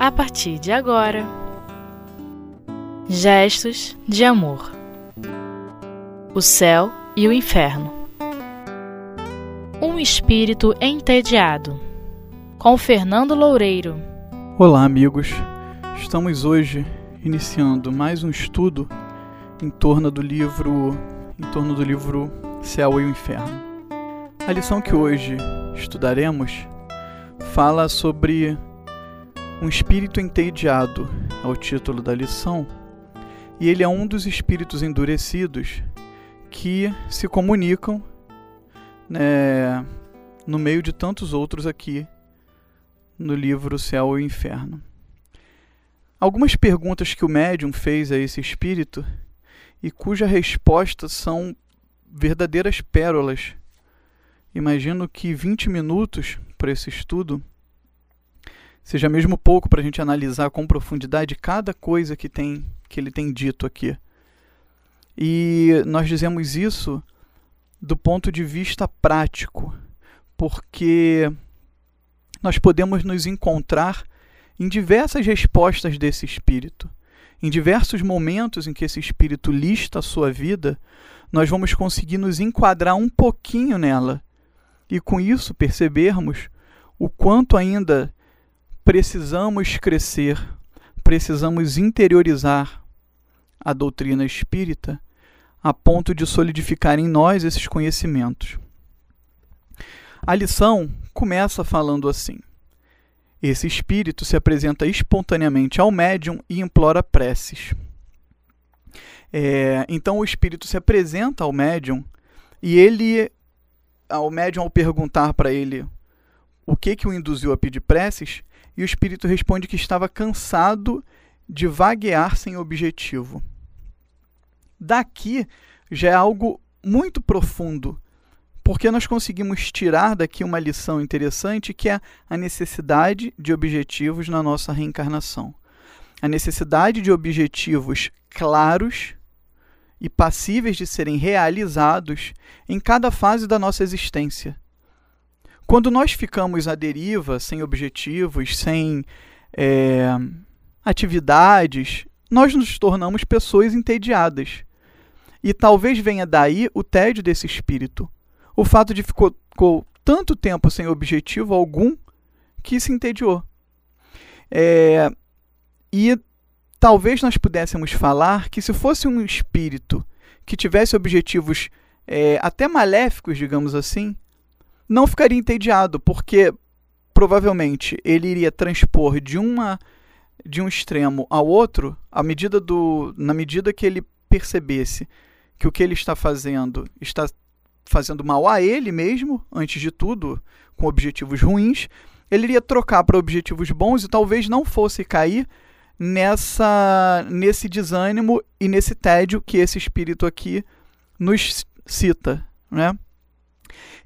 a partir de agora. Gestos de amor. O céu e o inferno. Um espírito entediado. Com Fernando Loureiro. Olá, amigos. Estamos hoje iniciando mais um estudo em torno do livro em torno do livro Céu e o Inferno. A lição que hoje estudaremos fala sobre um espírito entediado, é o título da lição, e ele é um dos espíritos endurecidos que se comunicam né, no meio de tantos outros aqui no livro Céu e Inferno. Algumas perguntas que o médium fez a esse espírito e cuja resposta são verdadeiras pérolas. Imagino que 20 minutos para esse estudo seja mesmo pouco para a gente analisar com profundidade cada coisa que, tem, que ele tem dito aqui. E nós dizemos isso do ponto de vista prático, porque nós podemos nos encontrar em diversas respostas desse espírito. Em diversos momentos em que esse espírito lista a sua vida, nós vamos conseguir nos enquadrar um pouquinho nela e, com isso, percebermos o quanto ainda precisamos crescer, precisamos interiorizar a doutrina espírita a ponto de solidificar em nós esses conhecimentos. A lição começa falando assim: esse espírito se apresenta espontaneamente ao médium e implora preces. É, então o espírito se apresenta ao médium e ele, ao médium, ao perguntar para ele o que, que o induziu a pedir preces, e o espírito responde que estava cansado de vaguear sem objetivo. Daqui já é algo muito profundo porque nós conseguimos tirar daqui uma lição interessante que é a necessidade de objetivos na nossa reencarnação. A necessidade de objetivos claros e passíveis de serem realizados em cada fase da nossa existência. Quando nós ficamos à deriva, sem objetivos, sem é, atividades, nós nos tornamos pessoas entediadas. E talvez venha daí o tédio desse espírito o fato de ficou, ficou tanto tempo sem objetivo algum que se entediou. É, e talvez nós pudéssemos falar que se fosse um espírito que tivesse objetivos é, até maléficos, digamos assim, não ficaria entediado, porque provavelmente ele iria transpor de uma de um extremo ao outro, à medida do, na medida que ele percebesse que o que ele está fazendo está fazendo mal a ele mesmo, antes de tudo, com objetivos ruins, ele iria trocar para objetivos bons e talvez não fosse cair nessa nesse desânimo e nesse tédio que esse espírito aqui nos cita, né?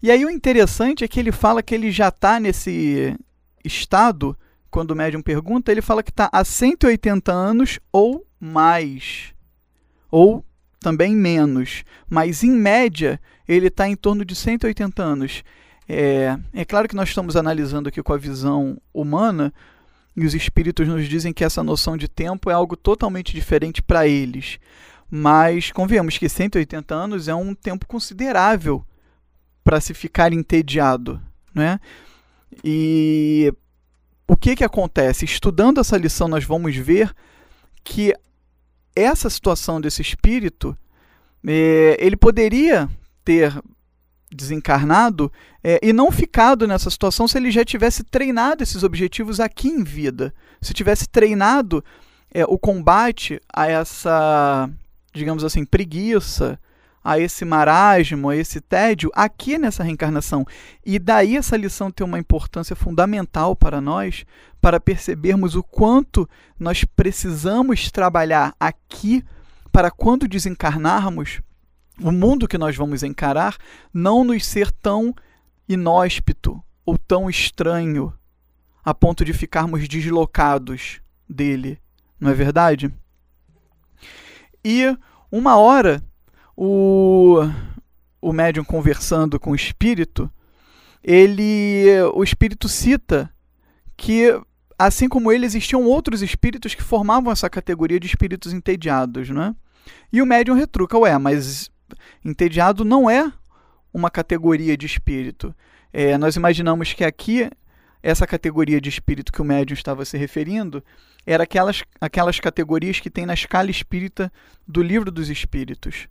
E aí o interessante é que ele fala que ele já está nesse estado, quando o médium pergunta, ele fala que está há 180 anos ou mais, ou também menos, mas em média ele está em torno de 180 anos. É, é claro que nós estamos analisando aqui com a visão humana, e os espíritos nos dizem que essa noção de tempo é algo totalmente diferente para eles. Mas convenhamos que 180 anos é um tempo considerável para se ficar entediado. Né? E o que, que acontece? Estudando essa lição, nós vamos ver que essa situação desse espírito, é, ele poderia ter desencarnado é, e não ficado nessa situação se ele já tivesse treinado esses objetivos aqui em vida. Se tivesse treinado é, o combate a essa, digamos assim, preguiça, a esse marasmo, a esse tédio aqui nessa reencarnação. E daí essa lição tem uma importância fundamental para nós, para percebermos o quanto nós precisamos trabalhar aqui para quando desencarnarmos o mundo que nós vamos encarar não nos ser tão inóspito ou tão estranho a ponto de ficarmos deslocados dele, não é verdade? E uma hora o, o médium conversando com o espírito, ele o espírito cita que assim como ele, existiam outros espíritos que formavam essa categoria de espíritos entediados, né? E o médium retruca, ué, mas entediado não é uma categoria de espírito. É, nós imaginamos que aqui, essa categoria de espírito que o médium estava se referindo, era aquelas, aquelas categorias que tem na escala espírita do livro dos espíritos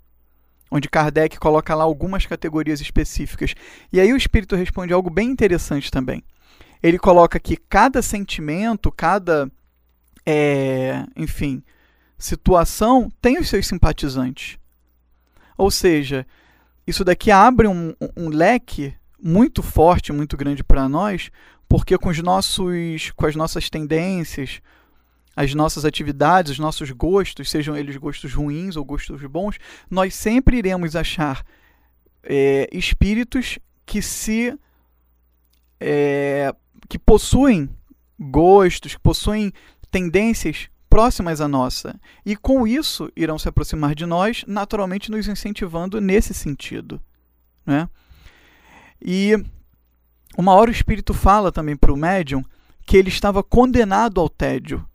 onde Kardec coloca lá algumas categorias específicas. E aí o espírito responde algo bem interessante também. Ele coloca que cada sentimento, cada, é, enfim, situação tem os seus simpatizantes. Ou seja, isso daqui abre um, um leque muito forte, muito grande para nós, porque com os nossos, com as nossas tendências, as nossas atividades, os nossos gostos, sejam eles gostos ruins ou gostos bons, nós sempre iremos achar é, espíritos que se é, que possuem gostos, que possuem tendências próximas à nossa. E com isso irão se aproximar de nós, naturalmente nos incentivando nesse sentido. Né? E uma hora o espírito fala também para o médium que ele estava condenado ao tédio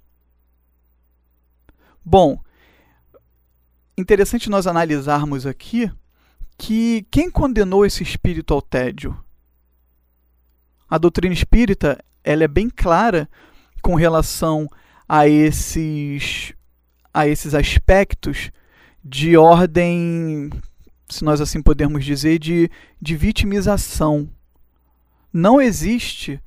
Bom, interessante nós analisarmos aqui que quem condenou esse espírito ao tédio? A doutrina espírita ela é bem clara com relação a esses, a esses aspectos de ordem, se nós assim podemos dizer, de, de vitimização. Não existe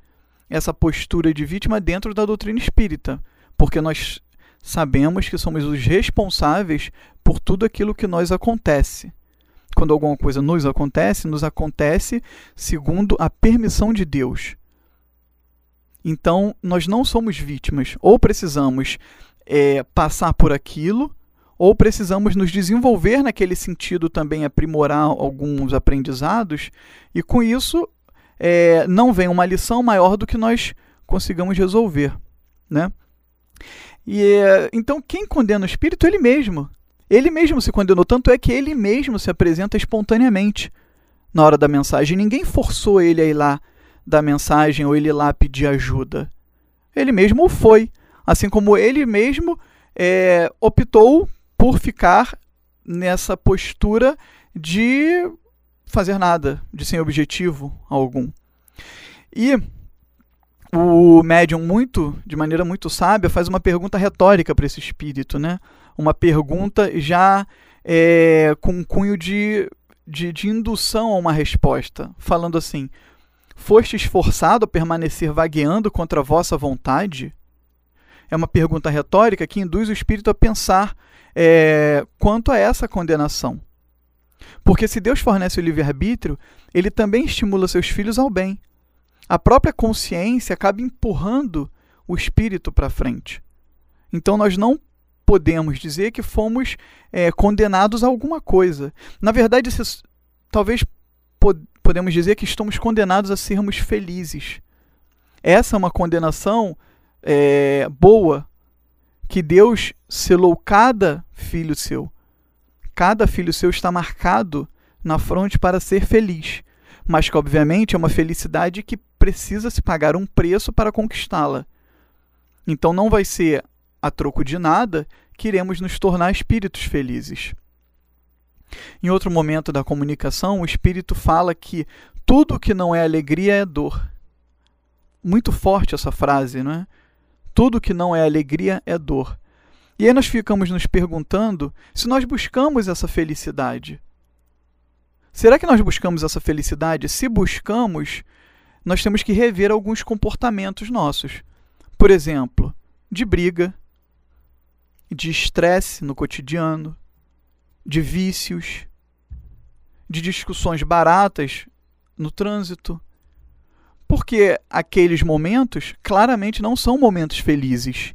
essa postura de vítima dentro da doutrina espírita, porque nós sabemos que somos os responsáveis por tudo aquilo que nos acontece. Quando alguma coisa nos acontece, nos acontece segundo a permissão de Deus. Então, nós não somos vítimas. Ou precisamos é, passar por aquilo, ou precisamos nos desenvolver naquele sentido também, aprimorar alguns aprendizados, e com isso é, não vem uma lição maior do que nós consigamos resolver. Né? E eh, então quem condena o espírito? Ele mesmo. Ele mesmo se condenou, tanto é que ele mesmo se apresenta espontaneamente na hora da mensagem. Ninguém forçou ele a ir lá dar mensagem ou ele ir lá pedir ajuda. Ele mesmo foi. Assim como ele mesmo é, optou por ficar nessa postura de fazer nada, de sem objetivo algum. E o médium muito, de maneira muito sábia, faz uma pergunta retórica para esse espírito, né? Uma pergunta já é, com cunho de, de, de indução a uma resposta, falando assim: Foste esforçado a permanecer vagueando contra a vossa vontade? É uma pergunta retórica que induz o espírito a pensar é, quanto a essa condenação. Porque se Deus fornece o livre-arbítrio, ele também estimula seus filhos ao bem a própria consciência acaba empurrando o espírito para frente. Então nós não podemos dizer que fomos é, condenados a alguma coisa. Na verdade, talvez pod podemos dizer que estamos condenados a sermos felizes. Essa é uma condenação é, boa que Deus selou cada filho seu. Cada filho seu está marcado na fronte para ser feliz mas que obviamente é uma felicidade que precisa se pagar um preço para conquistá-la. Então não vai ser a troco de nada que iremos nos tornar espíritos felizes. Em outro momento da comunicação, o espírito fala que tudo que não é alegria é dor. Muito forte essa frase, não é? Tudo que não é alegria é dor. E aí nós ficamos nos perguntando se nós buscamos essa felicidade. Será que nós buscamos essa felicidade? Se buscamos, nós temos que rever alguns comportamentos nossos. Por exemplo, de briga, de estresse no cotidiano, de vícios, de discussões baratas no trânsito. Porque aqueles momentos claramente não são momentos felizes.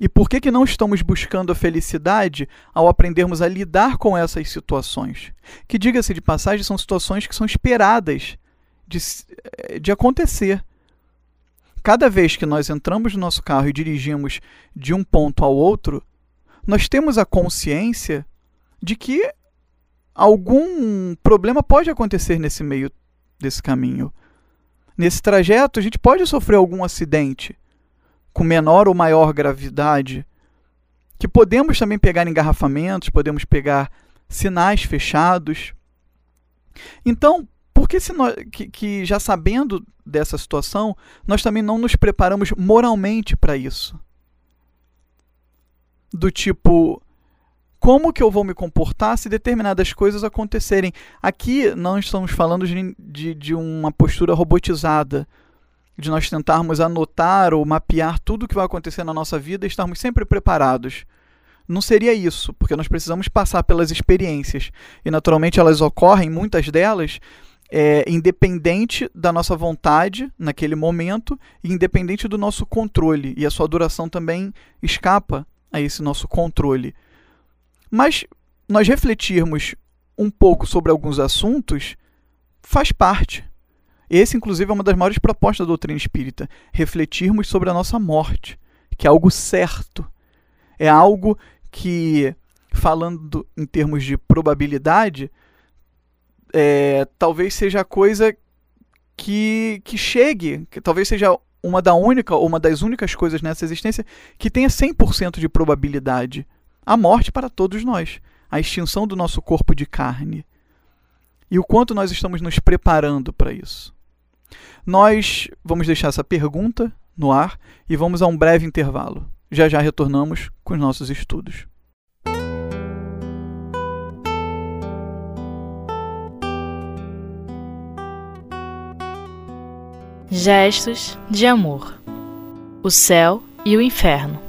E por que, que não estamos buscando a felicidade ao aprendermos a lidar com essas situações? Que, diga-se de passagem, são situações que são esperadas de, eh, de acontecer. Cada vez que nós entramos no nosso carro e dirigimos de um ponto ao outro, nós temos a consciência de que algum problema pode acontecer nesse meio desse caminho. Nesse trajeto, a gente pode sofrer algum acidente com menor ou maior gravidade, que podemos também pegar engarrafamentos, podemos pegar sinais fechados. Então, por que, se nós, que, que já sabendo dessa situação, nós também não nos preparamos moralmente para isso? Do tipo, como que eu vou me comportar se determinadas coisas acontecerem? Aqui não estamos falando de, de, de uma postura robotizada, de nós tentarmos anotar ou mapear tudo o que vai acontecer na nossa vida e estarmos sempre preparados. Não seria isso, porque nós precisamos passar pelas experiências. E naturalmente elas ocorrem, muitas delas, é, independente da nossa vontade naquele momento e independente do nosso controle. E a sua duração também escapa a esse nosso controle. Mas nós refletirmos um pouco sobre alguns assuntos faz parte. Esse, inclusive, é uma das maiores propostas da doutrina espírita: refletirmos sobre a nossa morte, que é algo certo. É algo que, falando em termos de probabilidade, é, talvez seja a coisa que, que chegue, que talvez seja uma da única uma das únicas coisas nessa existência que tenha 100% de probabilidade a morte para todos nós, a extinção do nosso corpo de carne. E o quanto nós estamos nos preparando para isso. Nós vamos deixar essa pergunta no ar e vamos a um breve intervalo. Já já retornamos com os nossos estudos. Gestos de amor. O céu e o inferno.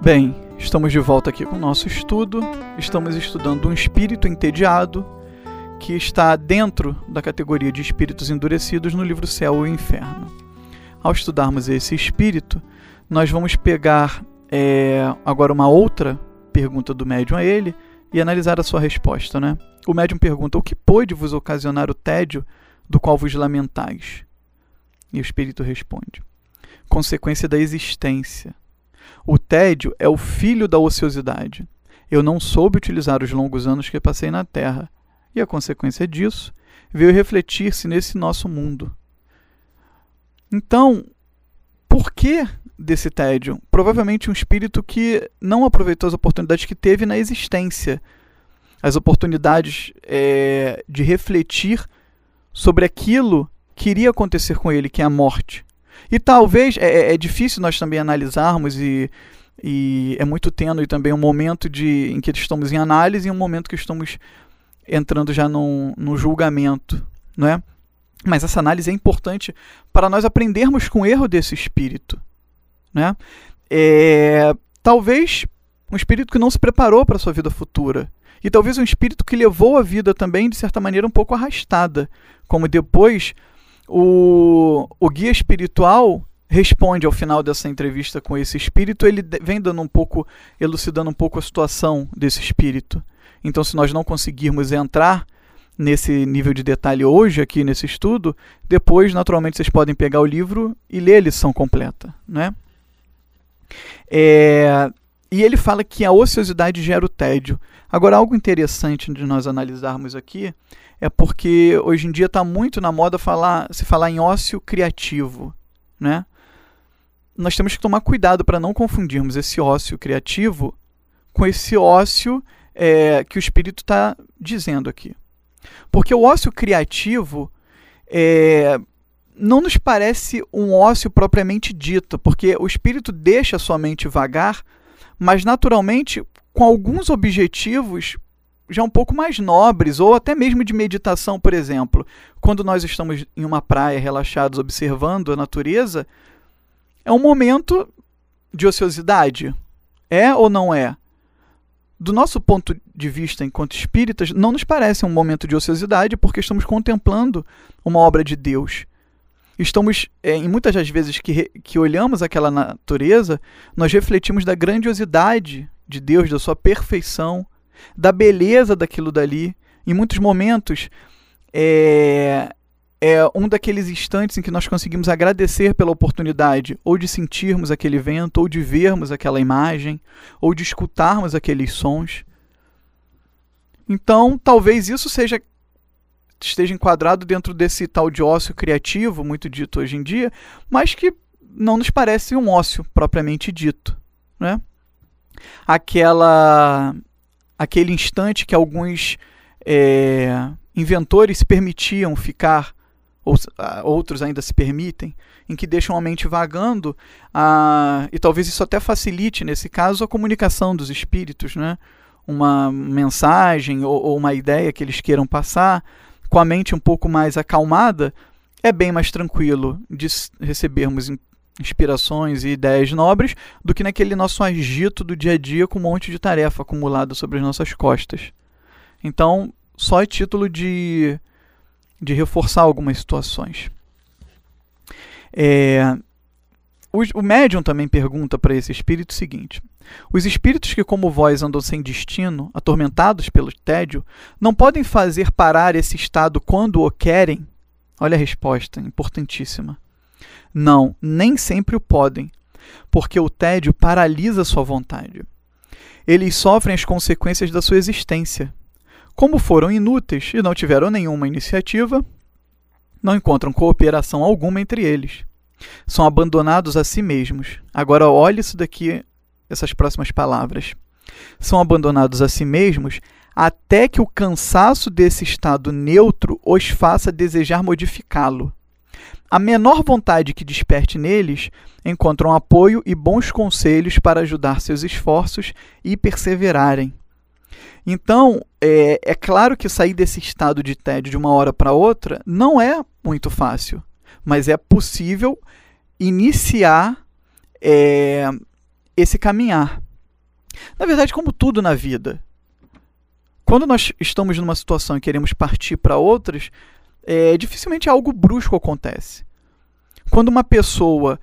Bem, Estamos de volta aqui com o nosso estudo. Estamos estudando um espírito entediado que está dentro da categoria de espíritos endurecidos no livro Céu e Inferno. Ao estudarmos esse espírito, nós vamos pegar é, agora uma outra pergunta do médium a ele e analisar a sua resposta. Né? O médium pergunta: O que pôde vos ocasionar o tédio do qual vos lamentais? E o espírito responde: Consequência da existência o tédio é o filho da ociosidade. Eu não soube utilizar os longos anos que passei na Terra, e a consequência disso veio refletir-se nesse nosso mundo. Então, por que desse tédio? Provavelmente um espírito que não aproveitou as oportunidades que teve na existência, as oportunidades é, de refletir sobre aquilo que iria acontecer com ele, que é a morte. E talvez é, é, é difícil nós também analisarmos e, e é muito tênue também um momento de, em que estamos em análise e um momento que estamos entrando já no, no julgamento, não é? Mas essa análise é importante para nós aprendermos com o erro desse espírito, né? É, talvez um espírito que não se preparou para a sua vida futura. E talvez um espírito que levou a vida também, de certa maneira, um pouco arrastada. Como depois o, o guia espiritual responde ao final dessa entrevista com esse espírito, ele vem dando um pouco, elucidando um pouco a situação desse espírito. Então, se nós não conseguirmos entrar nesse nível de detalhe hoje, aqui nesse estudo, depois, naturalmente, vocês podem pegar o livro e ler a lição completa. Né? É, e ele fala que a ociosidade gera o tédio. Agora, algo interessante de nós analisarmos aqui é porque hoje em dia está muito na moda falar, se falar em ócio criativo, né? Nós temos que tomar cuidado para não confundirmos esse ócio criativo com esse ócio é, que o espírito está dizendo aqui. Porque o ócio criativo é, não nos parece um ócio propriamente dito, porque o espírito deixa a sua mente vagar, mas naturalmente com alguns objetivos já um pouco mais nobres, ou até mesmo de meditação, por exemplo. Quando nós estamos em uma praia relaxados observando a natureza, é um momento de ociosidade. É ou não é? Do nosso ponto de vista enquanto espíritas, não nos parece um momento de ociosidade porque estamos contemplando uma obra de Deus. Estamos, é, em muitas das vezes que, que olhamos aquela natureza, nós refletimos da grandiosidade de Deus, da sua perfeição, da beleza daquilo dali. Em muitos momentos, é, é um daqueles instantes em que nós conseguimos agradecer pela oportunidade, ou de sentirmos aquele vento, ou de vermos aquela imagem, ou de escutarmos aqueles sons. Então, talvez isso seja esteja enquadrado dentro desse tal de ócio criativo, muito dito hoje em dia, mas que não nos parece um ócio propriamente dito. Né? Aquela, aquele instante que alguns é, inventores se permitiam ficar, ou, outros ainda se permitem, em que deixam a mente vagando, a, e talvez isso até facilite, nesse caso, a comunicação dos espíritos, né? uma mensagem ou, ou uma ideia que eles queiram passar, com a mente um pouco mais acalmada, é bem mais tranquilo de recebermos inspirações e ideias nobres do que naquele nosso agito do dia a dia com um monte de tarefa acumulada sobre as nossas costas. Então, só é título de, de reforçar algumas situações. É, o, o médium também pergunta para esse espírito o seguinte: Os espíritos que, como vós, andam sem destino, atormentados pelo tédio, não podem fazer parar esse estado quando o querem? Olha a resposta, importantíssima. Não, nem sempre o podem, porque o tédio paralisa sua vontade. Eles sofrem as consequências da sua existência. Como foram inúteis e não tiveram nenhuma iniciativa, não encontram cooperação alguma entre eles. São abandonados a si mesmos. Agora, olhe isso daqui, essas próximas palavras. São abandonados a si mesmos até que o cansaço desse estado neutro os faça desejar modificá-lo. A menor vontade que desperte neles encontram apoio e bons conselhos para ajudar seus esforços e perseverarem. Então, é, é claro que sair desse estado de tédio de uma hora para outra não é muito fácil, mas é possível iniciar é, esse caminhar. Na verdade, como tudo na vida, quando nós estamos numa situação e queremos partir para outras, é, dificilmente algo brusco acontece. Quando uma pessoa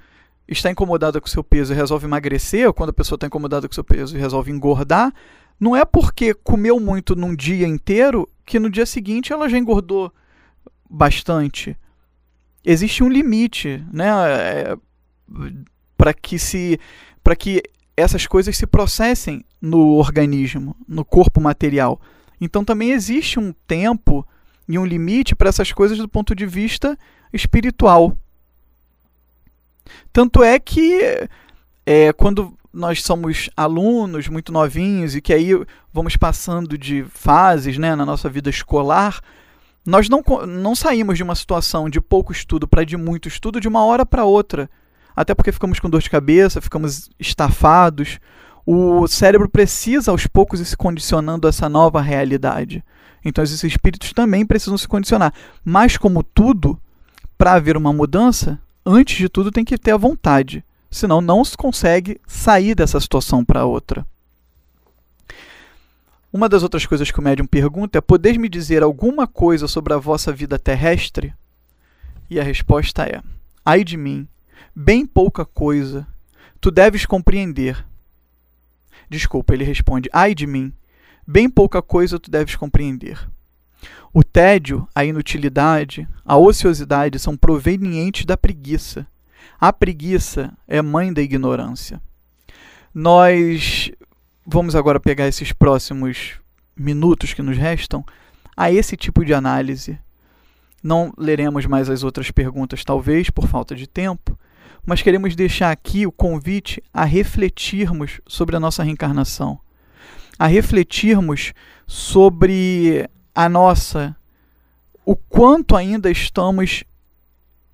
está incomodada com seu peso e resolve emagrecer, ou quando a pessoa está incomodada com seu peso e resolve engordar, não é porque comeu muito num dia inteiro que no dia seguinte ela já engordou bastante. Existe um limite, né, é, para que se para que essas coisas se processem no organismo, no corpo material. Então também existe um tempo e um limite para essas coisas do ponto de vista espiritual. Tanto é que é, quando nós somos alunos muito novinhos e que aí vamos passando de fases né, na nossa vida escolar, nós não, não saímos de uma situação de pouco estudo para de muito estudo de uma hora para outra. Até porque ficamos com dor de cabeça, ficamos estafados. O cérebro precisa aos poucos ir se condicionando a essa nova realidade. Então esses espíritos também precisam se condicionar. Mas, como tudo, para haver uma mudança, antes de tudo tem que ter a vontade. Senão não se consegue sair dessa situação para outra. Uma das outras coisas que o médium pergunta é: Podeis me dizer alguma coisa sobre a vossa vida terrestre? E a resposta é: Ai de mim, bem pouca coisa. Tu deves compreender. Desculpa, ele responde: Ai de mim, bem pouca coisa tu deves compreender. O tédio, a inutilidade, a ociosidade são provenientes da preguiça. A preguiça é mãe da ignorância. Nós vamos agora pegar esses próximos minutos que nos restam a esse tipo de análise. Não leremos mais as outras perguntas, talvez por falta de tempo, mas queremos deixar aqui o convite a refletirmos sobre a nossa reencarnação a refletirmos sobre a nossa, o quanto ainda estamos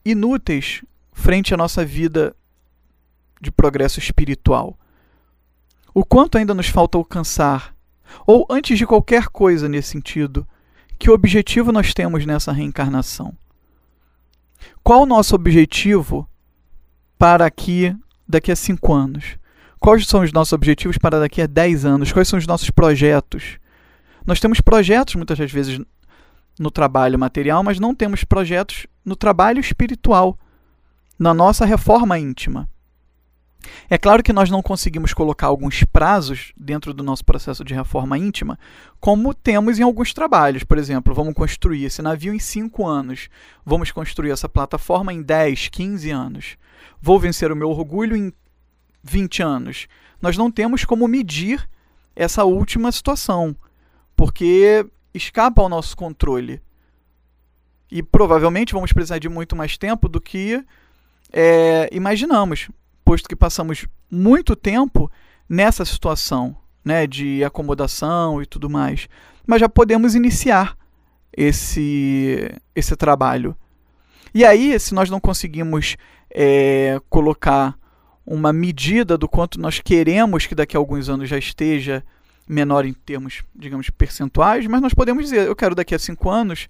inúteis frente à nossa vida de progresso espiritual. O quanto ainda nos falta alcançar, ou antes de qualquer coisa nesse sentido, que objetivo nós temos nessa reencarnação? Qual o nosso objetivo para aqui daqui a cinco anos? Quais são os nossos objetivos para daqui a 10 anos? Quais são os nossos projetos? Nós temos projetos muitas das vezes no trabalho material, mas não temos projetos no trabalho espiritual, na nossa reforma íntima. É claro que nós não conseguimos colocar alguns prazos dentro do nosso processo de reforma íntima, como temos em alguns trabalhos. Por exemplo, vamos construir esse navio em 5 anos, vamos construir essa plataforma em 10, 15 anos. Vou vencer o meu orgulho em 20 anos. Nós não temos como medir essa última situação, porque escapa ao nosso controle. E provavelmente vamos precisar de muito mais tempo do que é, imaginamos, posto que passamos muito tempo nessa situação né, de acomodação e tudo mais. Mas já podemos iniciar esse, esse trabalho. E aí, se nós não conseguimos é, colocar uma medida do quanto nós queremos que daqui a alguns anos já esteja menor em termos, digamos, percentuais, mas nós podemos dizer, eu quero daqui a cinco anos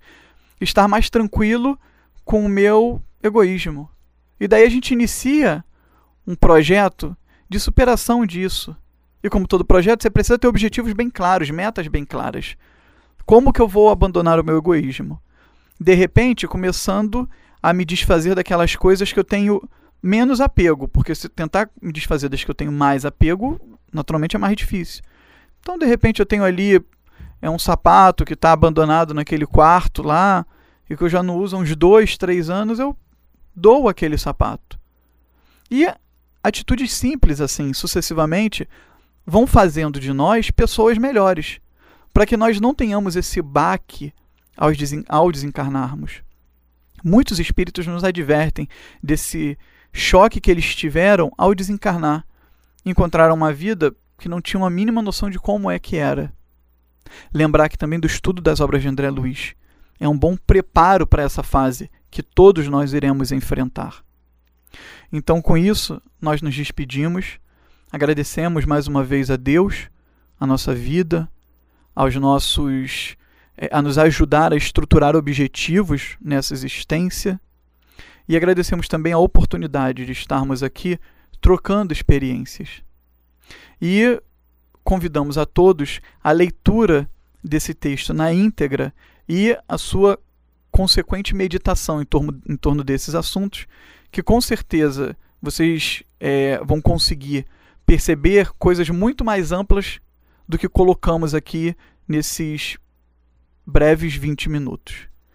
estar mais tranquilo com o meu egoísmo. E daí a gente inicia um projeto de superação disso. E como todo projeto, você precisa ter objetivos bem claros, metas bem claras. Como que eu vou abandonar o meu egoísmo? De repente, começando a me desfazer daquelas coisas que eu tenho menos apego, porque se tentar me desfazer das que eu tenho mais apego, naturalmente é mais difícil. Então, de repente, eu tenho ali é um sapato que está abandonado naquele quarto lá e que eu já não uso há uns dois, três anos, eu dou aquele sapato. E atitudes simples assim, sucessivamente, vão fazendo de nós pessoas melhores, para que nós não tenhamos esse baque ao desencarnarmos. Muitos espíritos nos advertem desse choque que eles tiveram ao desencarnar. Encontraram uma vida que não tinham a mínima noção de como é que era. Lembrar que também do estudo das obras de André Luiz é um bom preparo para essa fase que todos nós iremos enfrentar. Então, com isso, nós nos despedimos, agradecemos mais uma vez a Deus, a nossa vida, aos nossos eh, a nos ajudar a estruturar objetivos nessa existência e agradecemos também a oportunidade de estarmos aqui trocando experiências. E convidamos a todos a leitura desse texto na íntegra e a sua consequente meditação em torno, em torno desses assuntos, que com certeza vocês é, vão conseguir perceber coisas muito mais amplas do que colocamos aqui nesses breves 20 minutos.